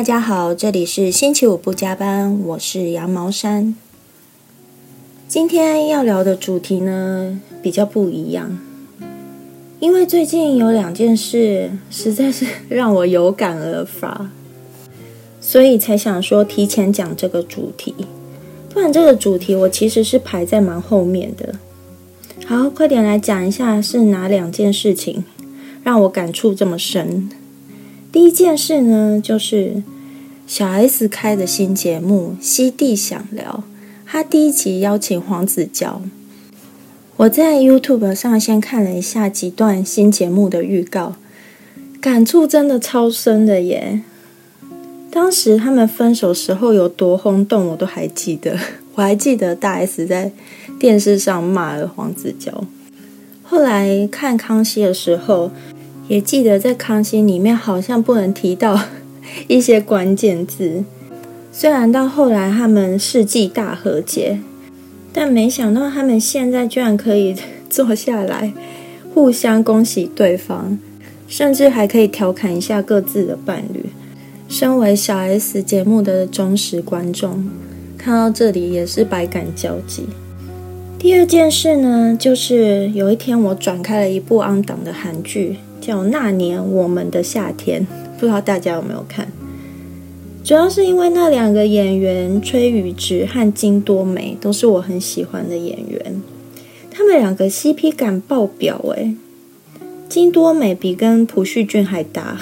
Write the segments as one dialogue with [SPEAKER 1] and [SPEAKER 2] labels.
[SPEAKER 1] 大家好，这里是星期五不加班，我是羊毛衫。今天要聊的主题呢比较不一样，因为最近有两件事实在是让我有感而发，所以才想说提前讲这个主题。不然这个主题我其实是排在蛮后面的。好，快点来讲一下是哪两件事情让我感触这么深。第一件事呢，就是小 S 开的新节目《西地想聊》，他第一集邀请黄子佼。我在 YouTube 上先看了一下几段新节目的预告，感触真的超深的耶！当时他们分手时候有多轰动，我都还记得。我还记得大 S 在电视上骂了黄子佼。后来看康熙的时候。也记得在康熙里面好像不能提到一些关键字。虽然到后来他们世纪大和解，但没想到他们现在居然可以坐下来互相恭喜对方，甚至还可以调侃一下各自的伴侣。身为小 S 节目的忠实观众，看到这里也是百感交集。第二件事呢，就是有一天我转开了一部安档的韩剧。叫那年我们的夏天，不知道大家有没有看？主要是因为那两个演员崔宇植和金多美都是我很喜欢的演员，他们两个 CP 感爆表诶，金多美比跟朴叙俊还搭，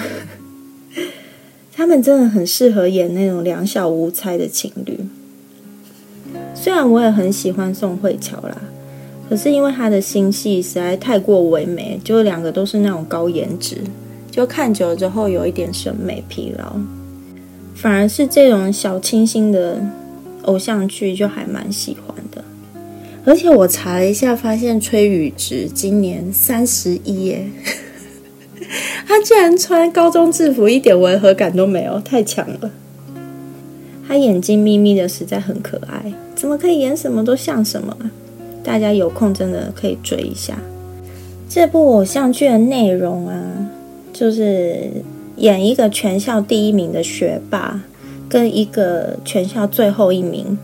[SPEAKER 1] 他们真的很适合演那种两小无猜的情侣。虽然我也很喜欢宋慧乔啦。可是因为他的心戏实在太过唯美，就两个都是那种高颜值，就看久了之后有一点审美疲劳。反而是这种小清新的偶像剧就还蛮喜欢的。而且我查了一下，发现崔宇植今年三十一耶，他竟然穿高中制服一点违和感都没有，太强了。他眼睛眯眯的，实在很可爱，怎么可以演什么都像什么？大家有空真的可以追一下这部偶像剧的内容啊，就是演一个全校第一名的学霸，跟一个全校最后一名，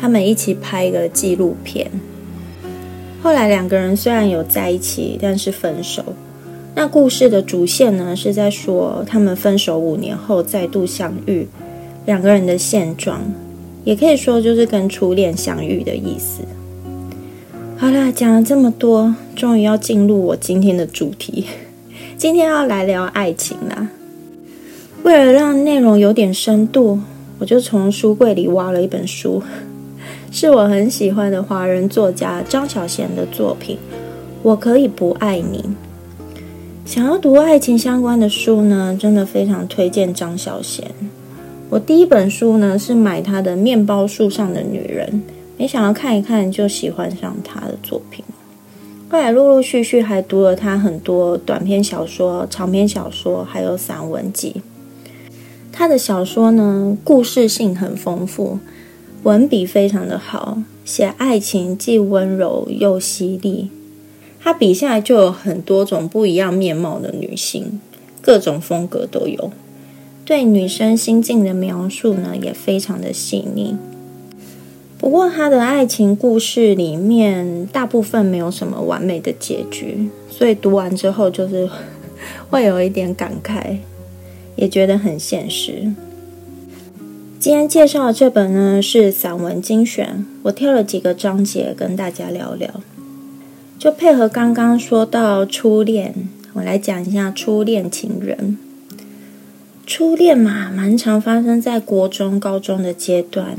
[SPEAKER 1] 他们一起拍一个纪录片。后来两个人虽然有在一起，但是分手。那故事的主线呢，是在说他们分手五年后再度相遇，两个人的现状，也可以说就是跟初恋相遇的意思。好啦，讲了这么多，终于要进入我今天的主题。今天要来聊爱情啦。为了让内容有点深度，我就从书柜里挖了一本书，是我很喜欢的华人作家张小娴的作品。我可以不爱你。想要读爱情相关的书呢，真的非常推荐张小娴。我第一本书呢是买她的《面包树上的女人》。没想到看一看就喜欢上他的作品，后来陆陆续续还读了他很多短篇小说、长篇小说，还有散文集。他的小说呢，故事性很丰富，文笔非常的好，写爱情既温柔又犀利。他笔下就有很多种不一样面貌的女性，各种风格都有。对女生心境的描述呢，也非常的细腻。不过，他的爱情故事里面大部分没有什么完美的结局，所以读完之后就是会有一点感慨，也觉得很现实。今天介绍的这本呢是散文精选，我挑了几个章节跟大家聊聊。就配合刚刚说到初恋，我来讲一下初恋情人。初恋嘛，蛮常发生在国中、高中的阶段。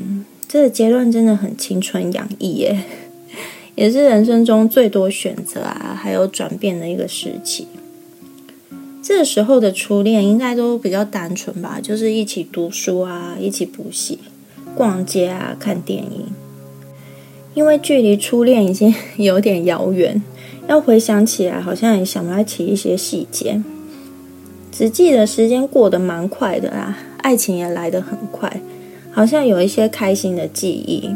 [SPEAKER 1] 这个阶段真的很青春洋溢耶，也是人生中最多选择啊，还有转变的一个时期。这个时候的初恋应该都比较单纯吧，就是一起读书啊，一起补习、逛街啊，看电影。因为距离初恋已经有点遥远，要回想起来，好像也想不起一些细节，只记得时间过得蛮快的啦，爱情也来得很快。好像有一些开心的记忆，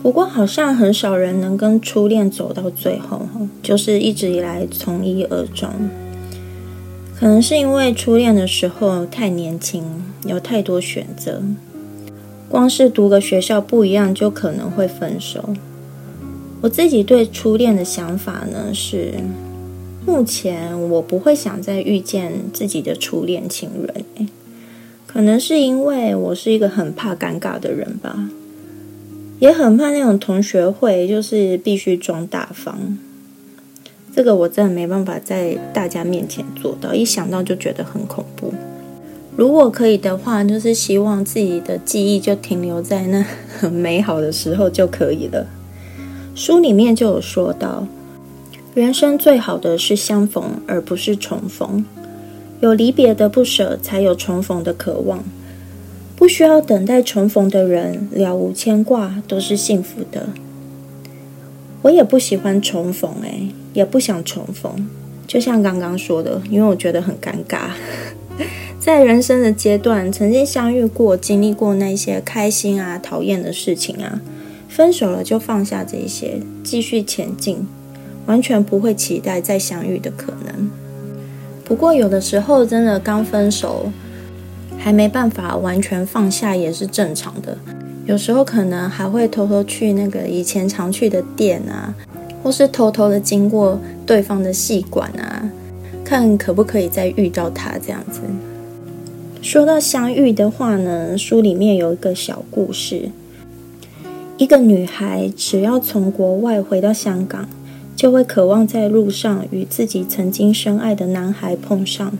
[SPEAKER 1] 不过好像很少人能跟初恋走到最后，就是一直以来从一而终。可能是因为初恋的时候太年轻，有太多选择，光是读个学校不一样就可能会分手。我自己对初恋的想法呢是，目前我不会想再遇见自己的初恋情人。可能是因为我是一个很怕尴尬的人吧，也很怕那种同学会，就是必须装大方。这个我真的没办法在大家面前做到，一想到就觉得很恐怖。如果可以的话，就是希望自己的记忆就停留在那很美好的时候就可以了。书里面就有说到，人生最好的是相逢，而不是重逢。有离别的不舍，才有重逢的渴望。不需要等待重逢的人，了无牵挂，都是幸福的。我也不喜欢重逢，诶，也不想重逢。就像刚刚说的，因为我觉得很尴尬。在人生的阶段，曾经相遇过，经历过那些开心啊、讨厌的事情啊，分手了就放下这些，继续前进，完全不会期待再相遇的可能。不过，有的时候真的刚分手，还没办法完全放下，也是正常的。有时候可能还会偷偷去那个以前常去的店啊，或是偷偷的经过对方的戏馆啊，看可不可以再遇到他这样子。说到相遇的话呢，书里面有一个小故事：一个女孩只要从国外回到香港。就会渴望在路上与自己曾经深爱的男孩碰上，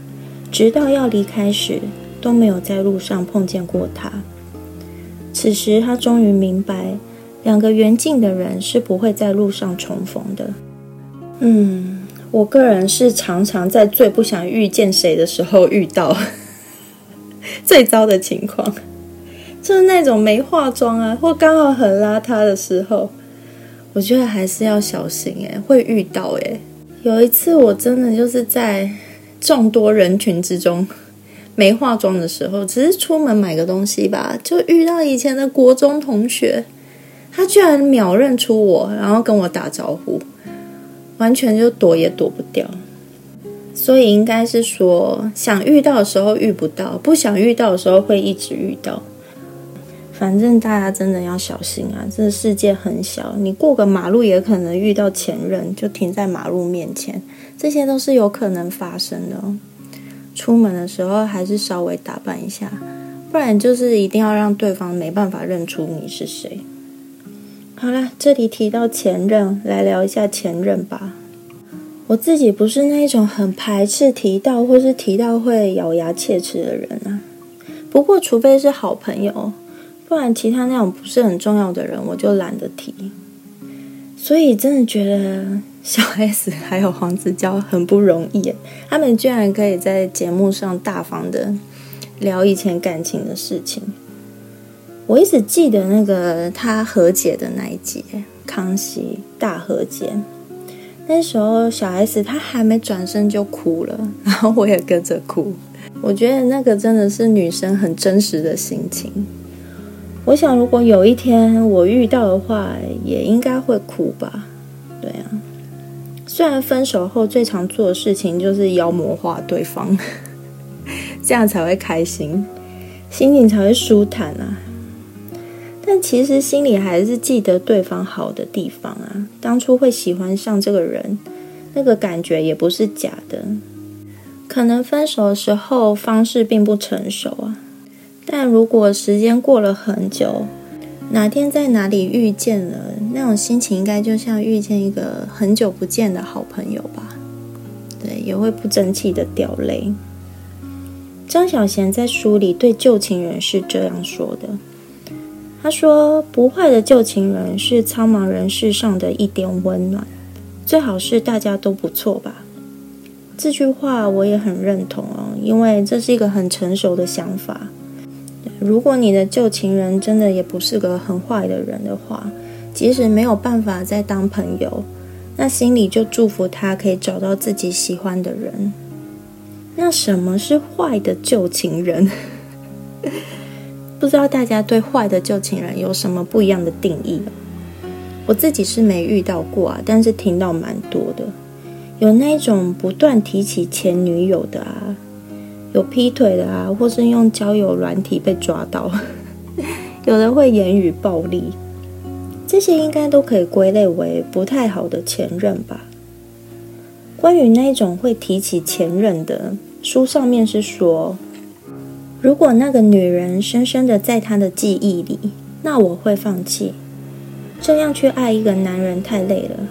[SPEAKER 1] 直到要离开时都没有在路上碰见过他。此时，他终于明白，两个缘尽的人是不会在路上重逢的。嗯，我个人是常常在最不想遇见谁的时候遇到 最糟的情况，就是那种没化妆啊，或刚好很邋遢的时候。我觉得还是要小心诶，会遇到诶。有一次我真的就是在众多人群之中没化妆的时候，只是出门买个东西吧，就遇到以前的国中同学，他居然秒认出我，然后跟我打招呼，完全就躲也躲不掉。所以应该是说，想遇到的时候遇不到，不想遇到的时候会一直遇到。反正大家真的要小心啊！这个世界很小，你过个马路也可能遇到前任，就停在马路面前，这些都是有可能发生的。出门的时候还是稍微打扮一下，不然就是一定要让对方没办法认出你是谁。好了，这里提到前任，来聊一下前任吧。我自己不是那种很排斥提到或是提到会咬牙切齿的人啊。不过，除非是好朋友。不然，其他那种不是很重要的人，我就懒得提。所以，真的觉得小 S 还有黄子佼很不容易，他们居然可以在节目上大方的聊以前感情的事情。我一直记得那个他和解的那一集，康熙大和解，那时候小 S 她还没转身就哭了，然后我也跟着哭。我觉得那个真的是女生很真实的心情。我想，如果有一天我遇到的话，也应该会哭吧。对啊，虽然分手后最常做的事情就是妖魔化对方，这样才会开心，心情才会舒坦啊。但其实心里还是记得对方好的地方啊。当初会喜欢上这个人，那个感觉也不是假的。可能分手的时候方式并不成熟啊。但如果时间过了很久，哪天在哪里遇见了，那种心情应该就像遇见一个很久不见的好朋友吧？对，也会不争气的掉泪。张小贤在书里对旧情人是这样说的：“他说，不坏的旧情人是苍茫人世上的一点温暖，最好是大家都不错吧。”这句话我也很认同哦，因为这是一个很成熟的想法。如果你的旧情人真的也不是个很坏的人的话，即使没有办法再当朋友，那心里就祝福他可以找到自己喜欢的人。那什么是坏的旧情人？不知道大家对坏的旧情人有什么不一样的定义？我自己是没遇到过啊，但是听到蛮多的。有那种不断提起前女友的啊，有劈腿的啊，或是用交友软体被抓到，有的会言语暴力，这些应该都可以归类为不太好的前任吧。关于那种会提起前任的，书上面是说，如果那个女人深深的在他的记忆里，那我会放弃。这样去爱一个男人太累了。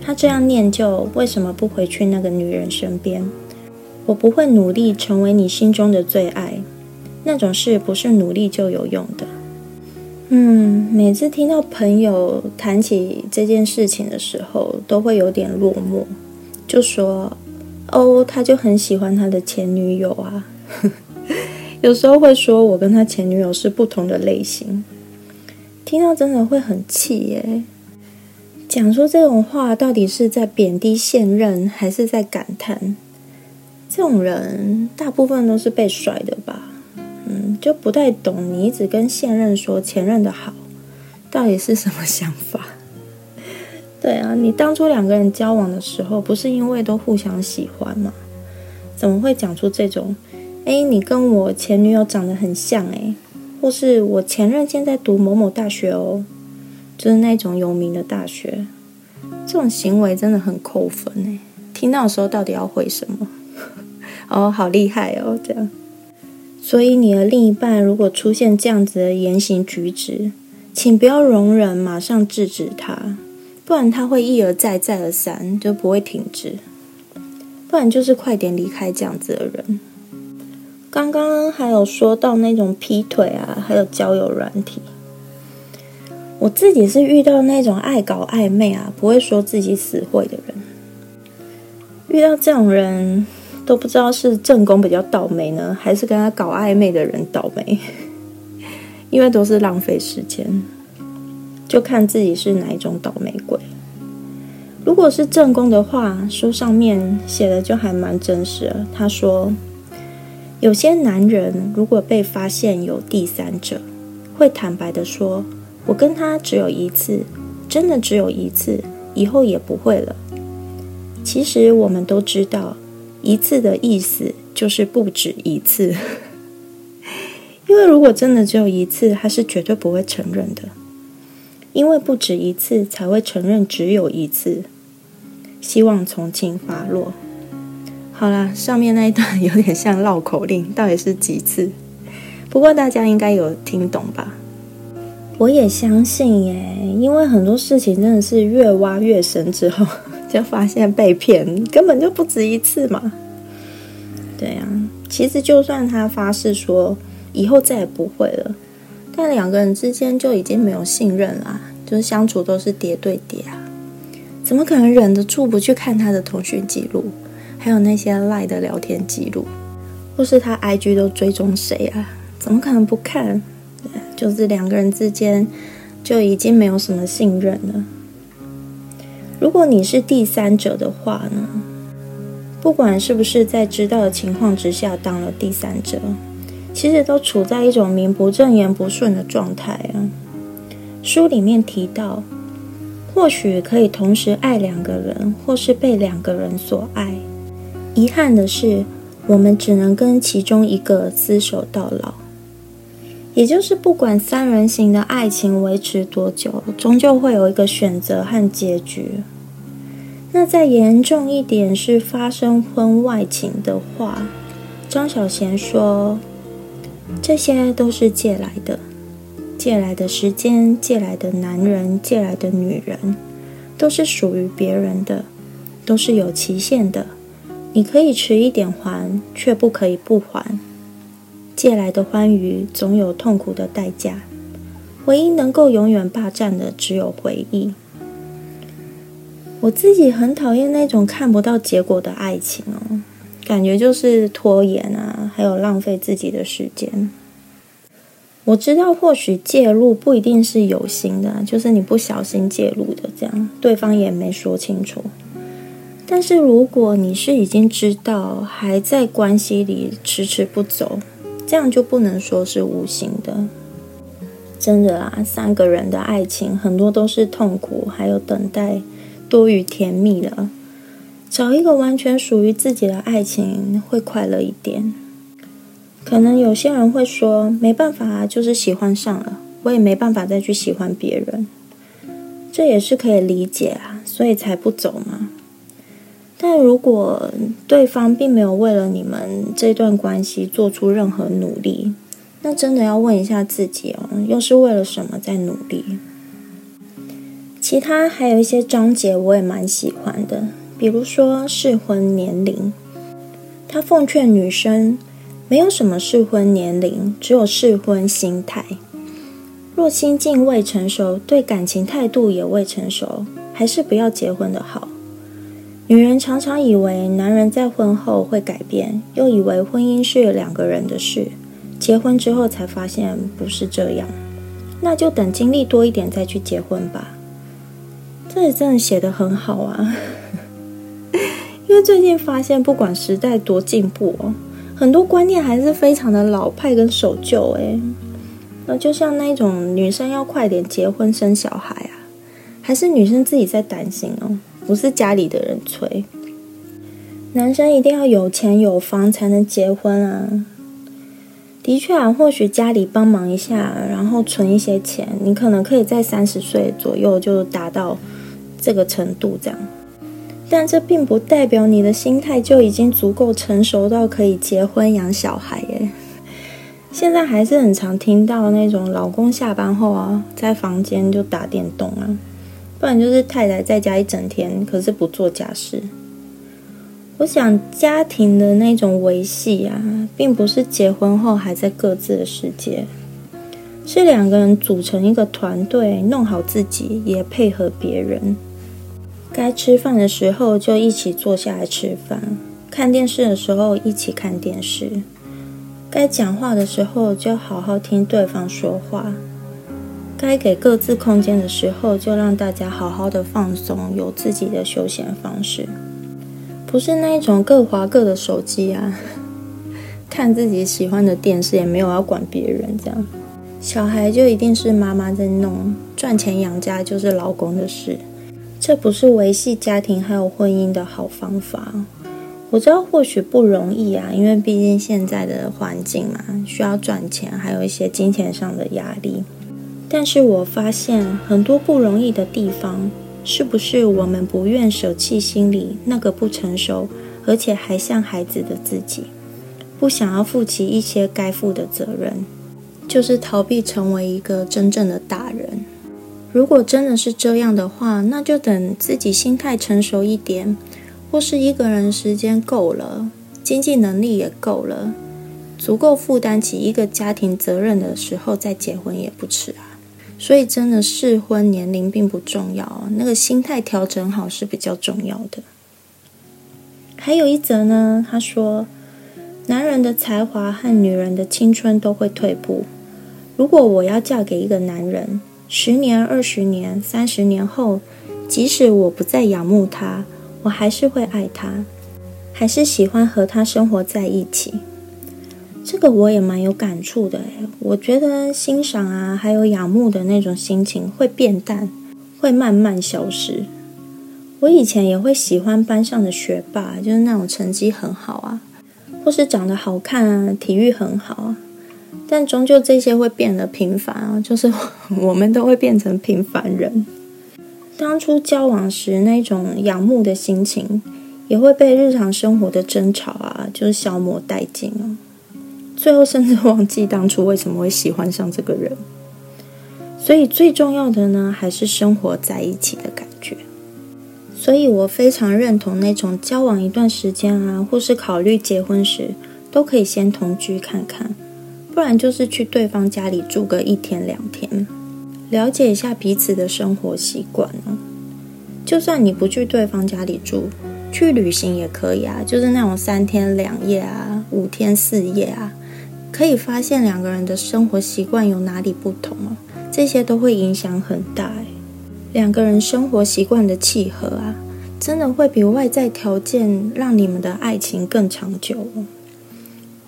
[SPEAKER 1] 他这样念旧，为什么不回去那个女人身边？我不会努力成为你心中的最爱，那种事不是努力就有用的。嗯，每次听到朋友谈起这件事情的时候，都会有点落寞，就说：“哦，他就很喜欢他的前女友啊。”有时候会说我跟他前女友是不同的类型，听到真的会很气耶。讲出这种话，到底是在贬低现任，还是在感叹？这种人大部分都是被甩的吧？嗯，就不太懂你一直跟现任说前任的好，到底是什么想法？对啊，你当初两个人交往的时候，不是因为都互相喜欢吗？怎么会讲出这种？哎，你跟我前女友长得很像哎，或是我前任现在读某某大学哦。就是那种有名的大学，这种行为真的很扣分哎！听到的时候到底要回什么？哦，好厉害哦，这样。所以你的另一半如果出现这样子的言行举止，请不要容忍，马上制止他，不然他会一而再再而三就不会停止。不然就是快点离开这样子的人。刚刚还有说到那种劈腿啊，还有交友软体。我自己是遇到那种爱搞暧昧啊，不会说自己死会的人。遇到这种人都不知道是正宫比较倒霉呢，还是跟他搞暧昧的人倒霉，因为都是浪费时间，就看自己是哪一种倒霉鬼。如果是正宫的话，书上面写的就还蛮真实。他说，有些男人如果被发现有第三者，会坦白的说。我跟他只有一次，真的只有一次，以后也不会了。其实我们都知道，一次的意思就是不止一次。因为如果真的只有一次，他是绝对不会承认的。因为不止一次，才会承认只有一次。希望从轻发落。好啦，上面那一段有点像绕口令，到底是几次？不过大家应该有听懂吧？我也相信耶，因为很多事情真的是越挖越深之后，就发现被骗根本就不止一次嘛。对呀，其实就算他发誓说以后再也不会了，但两个人之间就已经没有信任啦，就是相处都是叠对叠啊，怎么可能忍得住不去看他的通讯记录，还有那些赖的聊天记录，或是他 IG 都追踪谁啊？怎么可能不看？就是两个人之间就已经没有什么信任了。如果你是第三者的话呢？不管是不是在知道的情况之下当了第三者，其实都处在一种名不正言不顺的状态啊。书里面提到，或许可以同时爱两个人，或是被两个人所爱。遗憾的是，我们只能跟其中一个厮守到老。也就是，不管三人行的爱情维持多久，终究会有一个选择和结局。那再严重一点是发生婚外情的话，张小娴说，这些都是借来的，借来的时间，借来的男人，借来的女人，都是属于别人的，都是有期限的。你可以迟一点还，却不可以不还。借来的欢愉总有痛苦的代价，唯一能够永远霸占的只有回忆。我自己很讨厌那种看不到结果的爱情哦，感觉就是拖延啊，还有浪费自己的时间。我知道或许介入不一定是有心的，就是你不小心介入的，这样对方也没说清楚。但是如果你是已经知道，还在关系里迟迟不走。这样就不能说是无心的，真的啊！三个人的爱情很多都是痛苦，还有等待多于甜蜜了。找一个完全属于自己的爱情会快乐一点。可能有些人会说，没办法，就是喜欢上了，我也没办法再去喜欢别人，这也是可以理解啊，所以才不走嘛。但如果对方并没有为了你们这段关系做出任何努力，那真的要问一下自己哦，又是为了什么在努力？其他还有一些章节我也蛮喜欢的，比如说适婚年龄，他奉劝女生，没有什么适婚年龄，只有适婚心态。若心境未成熟，对感情态度也未成熟，还是不要结婚的好。女人常常以为男人在婚后会改变，又以为婚姻是两个人的事，结婚之后才发现不是这样，那就等经历多一点再去结婚吧。这也真的写的很好啊，因为最近发现，不管时代多进步哦，很多观念还是非常的老派跟守旧哎。那就像那种女生要快点结婚生小孩啊，还是女生自己在担心哦，不是家里的人催。男生一定要有钱有房才能结婚啊。的确啊，或许家里帮忙一下，然后存一些钱，你可能可以在三十岁左右就达到。这个程度这样，但这并不代表你的心态就已经足够成熟到可以结婚养小孩耶。现在还是很常听到那种老公下班后啊，在房间就打电动啊，不然就是太太在家一整天，可是不做家事。我想家庭的那种维系啊，并不是结婚后还在各自的世界，是两个人组成一个团队，弄好自己，也配合别人。该吃饭的时候就一起坐下来吃饭，看电视的时候一起看电视，该讲话的时候就好好听对方说话，该给各自空间的时候就让大家好好的放松，有自己的休闲方式，不是那一种各划各的手机啊，看自己喜欢的电视也没有要管别人这样，小孩就一定是妈妈在弄，赚钱养家就是老公的事。这不是维系家庭还有婚姻的好方法。我知道或许不容易啊，因为毕竟现在的环境嘛，需要赚钱，还有一些金钱上的压力。但是我发现很多不容易的地方，是不是我们不愿舍弃心里那个不成熟，而且还像孩子的自己，不想要负起一些该负的责任，就是逃避成为一个真正的大人。如果真的是这样的话，那就等自己心态成熟一点，或是一个人时间够了，经济能力也够了，足够负担起一个家庭责任的时候再结婚也不迟啊。所以，真的适婚年龄并不重要，那个心态调整好是比较重要的。还有一则呢，他说，男人的才华和女人的青春都会退步。如果我要嫁给一个男人，十年、二十年、三十年后，即使我不再仰慕他，我还是会爱他，还是喜欢和他生活在一起。这个我也蛮有感触的诶，我觉得欣赏啊，还有仰慕的那种心情会变淡，会慢慢消失。我以前也会喜欢班上的学霸，就是那种成绩很好啊，或是长得好看啊，体育很好啊。但终究这些会变得平凡啊，就是我们都会变成平凡人。当初交往时那种仰慕的心情，也会被日常生活的争吵啊，就是消磨殆尽啊。最后甚至忘记当初为什么会喜欢上这个人。所以最重要的呢，还是生活在一起的感觉。所以我非常认同那种交往一段时间啊，或是考虑结婚时，都可以先同居看看。不然就是去对方家里住个一天两天，了解一下彼此的生活习惯哦。就算你不去对方家里住，去旅行也可以啊，就是那种三天两夜啊、五天四夜啊，可以发现两个人的生活习惯有哪里不同哦。这些都会影响很大两个人生活习惯的契合啊，真的会比外在条件让你们的爱情更长久。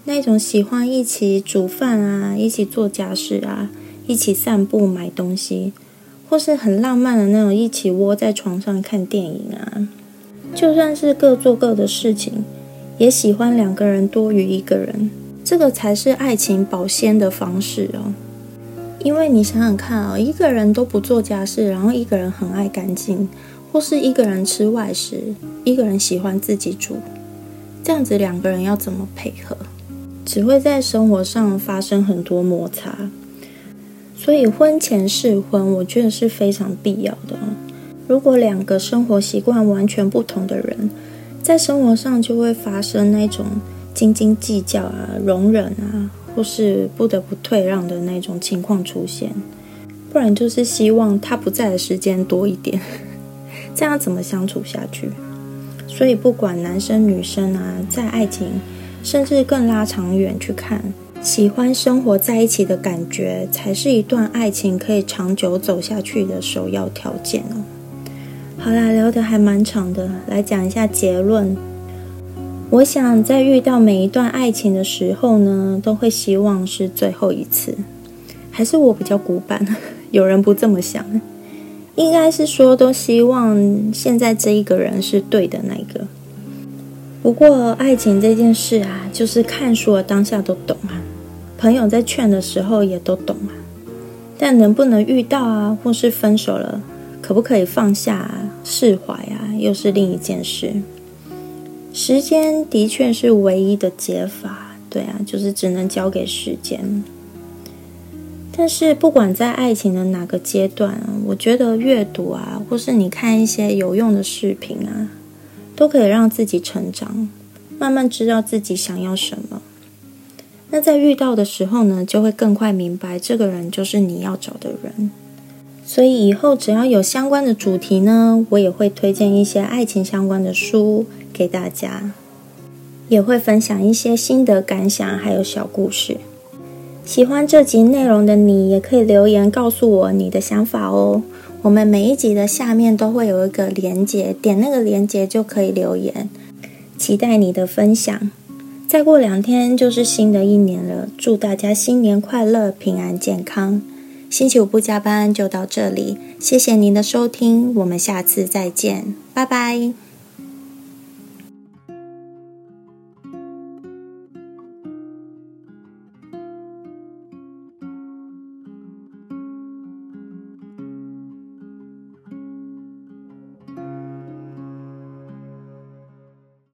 [SPEAKER 1] 那种喜欢一起煮饭啊，一起做家事啊，一起散步买东西，或是很浪漫的那种一起窝在床上看电影啊，就算是各做各的事情，也喜欢两个人多于一个人。这个才是爱情保鲜的方式哦。因为你想想看啊，一个人都不做家事，然后一个人很爱干净，或是一个人吃外食，一个人喜欢自己煮，这样子两个人要怎么配合？只会在生活上发生很多摩擦。所以婚前试婚，我觉得是非常必要的。如果两个生活习惯完全不同的人，在生活上就会发生那种斤斤计较啊、容忍啊。或是不得不退让的那种情况出现，不然就是希望他不在的时间多一点，这样怎么相处下去？所以不管男生女生啊，在爱情甚至更拉长远去看，喜欢生活在一起的感觉，才是一段爱情可以长久走下去的首要条件哦。好啦，聊得还蛮长的，来讲一下结论。我想在遇到每一段爱情的时候呢，都会希望是最后一次。还是我比较古板，有人不这么想。应该是说，都希望现在这一个人是对的那个。不过爱情这件事啊，就是看书的当下都懂啊，朋友在劝的时候也都懂啊。但能不能遇到啊，或是分手了，可不可以放下、啊释怀啊，又是另一件事。时间的确是唯一的解法，对啊，就是只能交给时间。但是不管在爱情的哪个阶段，我觉得阅读啊，或是你看一些有用的视频啊，都可以让自己成长，慢慢知道自己想要什么。那在遇到的时候呢，就会更快明白这个人就是你要找的人。所以以后只要有相关的主题呢，我也会推荐一些爱情相关的书。给大家，也会分享一些心得感想，还有小故事。喜欢这集内容的你，也可以留言告诉我你的想法哦。我们每一集的下面都会有一个连接，点那个连接就可以留言。期待你的分享。再过两天就是新的一年了，祝大家新年快乐、平安健康。星期五不加班就到这里，谢谢您的收听，我们下次再见，拜拜。